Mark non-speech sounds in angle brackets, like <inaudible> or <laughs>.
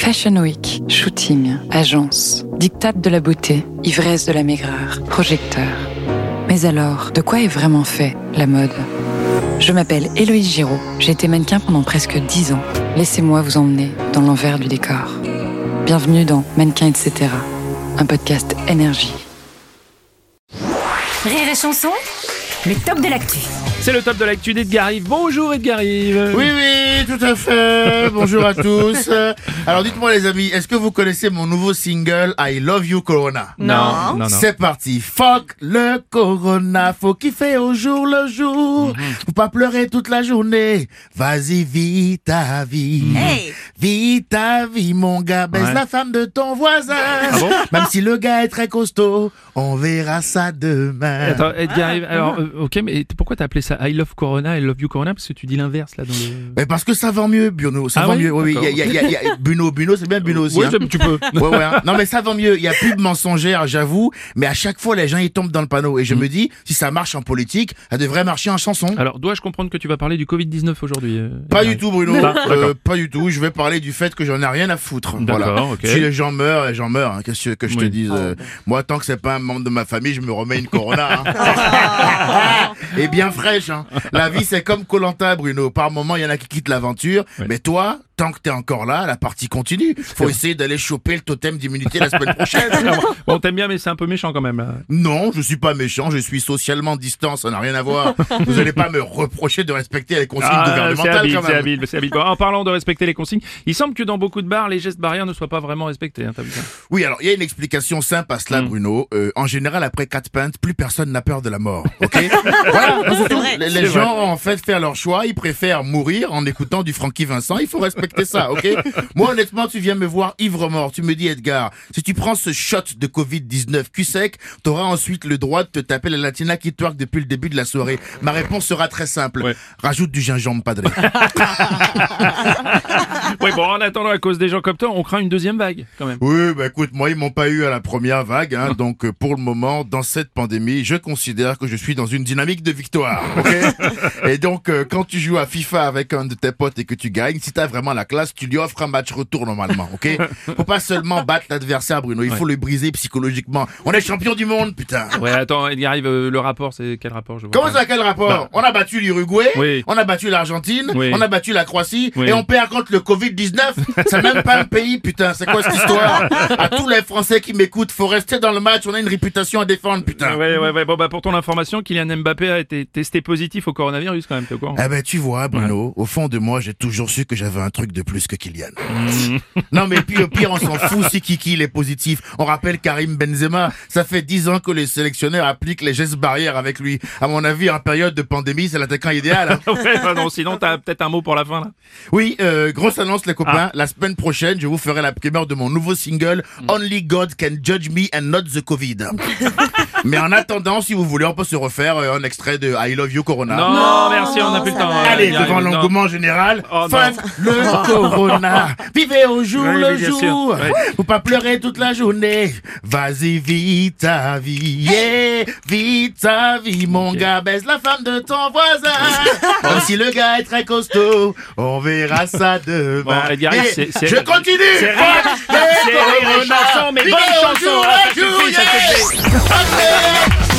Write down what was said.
Fashion Week, shooting, agence, dictate de la beauté, ivresse de la maigreur, projecteur. Mais alors, de quoi est vraiment fait la mode? Je m'appelle Héloïse Giraud, j'ai été mannequin pendant presque 10 ans. Laissez-moi vous emmener dans l'envers du décor. Bienvenue dans Mannequin etc., un podcast énergie. Rire et chanson, le top de l'actu. C'est le top de l'actu d'Edgar Yves. Bonjour Edgar Yves. Oui, oui, tout à fait. Bonjour à tous. Alors dites-moi les amis, est-ce que vous connaissez mon nouveau single I Love You Corona? Non, non, non. C'est parti. Fuck le Corona, faut kiffer au jour le jour. Mhm. Faut pas pleurer toute la journée. Vas-y, vis ta vie. Hey. Vis ta vie, mon gars. Baise Ouais. la femme de ton voisin. bon? Même si le gars est très costaud, on verra ça demain. Attends, Edgar Yves, alors, euh, ok, mais pourquoi t'as appelé ça I Love Corona, I Love You Corona Parce que tu dis l'inverse là dans le. Mais parce que ça vend mieux, Bruno. Ça Ah vend oui mieux. Oui, oui. Y a, il y a- il y a- il y a- Bruno, Bruno, c'est bien Bruno aussi. Ouais, hein. tu peux. <laughs> Ouais, ouais, hein. Non, mais ça vend mieux. Il y a plus de mensongères, j'avoue. Mais à chaque fois, les gens, ils tombent dans le panneau. Et je Mm. me dis, si ça marche en politique, ça devrait marcher en chanson. Alors, dois-je comprendre que tu vas parler du Covid-19 aujourd'hui euh, Pas du tout, Bruno. Ah, Euh, pas du tout. Je vais parler du fait que j'en ai rien à foutre. D'accord, Voilà. Si les gens meurent, les gens meurent. hein. Qu'est-ce que que je te Oui. dise euh, Moi, tant que c'est pas un membre de ma famille, je me remets une Corona. <laughs> <laughs> Et bien fraîche. Hein. La vie, c'est comme Colanta, Bruno. Par moment, il y en a qui quittent l'aventure. Mais toi, tant que t'es encore là, la partie continue. Faut essayer d'aller choper le totem d'immunité la semaine prochaine. <laughs> Bon, t'aimes bien, mais c'est un peu méchant quand même. Non, je suis pas méchant, je suis socialement distant, ça n'a rien à voir. <laughs> Vous allez pas me reprocher de respecter les consignes Ah, gouvernementales habile, quand même. habile, c'est habile. Bon, en parlant de respecter les consignes, il semble que dans beaucoup de bars, les gestes barrières ne soient pas vraiment respectés. Hein, Oui, alors il y a une explication simple à cela, Bruno. Euh, en général, après quatre pintes, plus personne n'a peur de la mort. <laughs> Ok Voilà. Les, gens ont en fait fait leur choix, ils préfèrent mourir en écoutant du Frankie Vincent. Il faut respecter ça, ok? Moi, honnêtement, tu viens me voir ivre mort. Tu me dis, Edgar, si tu prends ce shot de Covid 19 cul sec, t'auras ensuite le droit de te taper la latina qui twerk depuis le début de la soirée? Ma réponse sera très simple. Ouais. Rajoute du gingembre padré. <laughs> Oui, bon, en attendant, à cause des gens comme toi, on craint une deuxième vague quand même. Oui, bah écoute, moi ils m'ont pas eu à la première vague, hein, donc euh, pour le moment, dans cette pandémie, je considère que je suis dans une dynamique de victoire. ok? <laughs> Et donc, euh, quand tu joues à FIFA avec un de tes potes et que tu gagnes, si t'as vraiment la classe, tu lui offres un match retour normalement. Ok <laughs> Faut pas seulement battre l'adversaire, Bruno, il faut le briser psychologiquement. On est champion du monde, putain. Ouais, attends, Edgar Yves, euh, le rapport, c'est quel rapport je vois Comment ça, quel rapport Bah. On a battu l'Uruguay, Oui. on a battu l'Argentine, Oui. on a battu la Croatie, Oui. et on perd contre le Covid-19. C'est même pas un pays, putain. C'est quoi cette histoire À tous les Français qui m'écoutent, faut rester dans le match. On a une réputation à défendre, putain. Ouais, ouais, ouais. Bon, bah, pour ton information, Kylian Mbappé a été testé positif au coronavirus quand même, t'es au courant Eh ben, tu vois, Bruno, au fond de moi, j'ai toujours su que j'avais un truc de plus que Kylian. <laughs> non, mais puis au pire, on s'en fout si Kiki il est positif. On rappelle Karim Benzema. Ça fait dix ans que les sélectionneurs appliquent les gestes barrières avec lui. À mon avis, en période de pandémie, c'est l'attaquant idéal. hein. <laughs> Ouais, bah non, sinon t'as peut-être un mot pour la fin là. Oui, euh, grosse annonce les copains. La semaine prochaine, je vous ferai la primeur de mon nouveau single Only God Can Judge Me and Not the Covid. <laughs> Mais en attendant, si vous voulez, on peut se refaire euh, un extrait de I Love You Corona. Non, merci, on n'a plus le temps. Allez, Edgar devant non. l'engouement général, Oh, fuck le <laughs> corona. Vivez au jour Oui, le sûr. jour. Faut pas pleurer toute la journée. Vas-y, vis ta vie. Yeah, vis ta vie, mon gars. Baise la femme de ton voisin. <laughs> Même si le gars est très costaud, on verra ça demain. Bon, Edgar Je continue. c'est rire- rire chanson, mais bonne chanson, jour hein, ça suffit, yeah.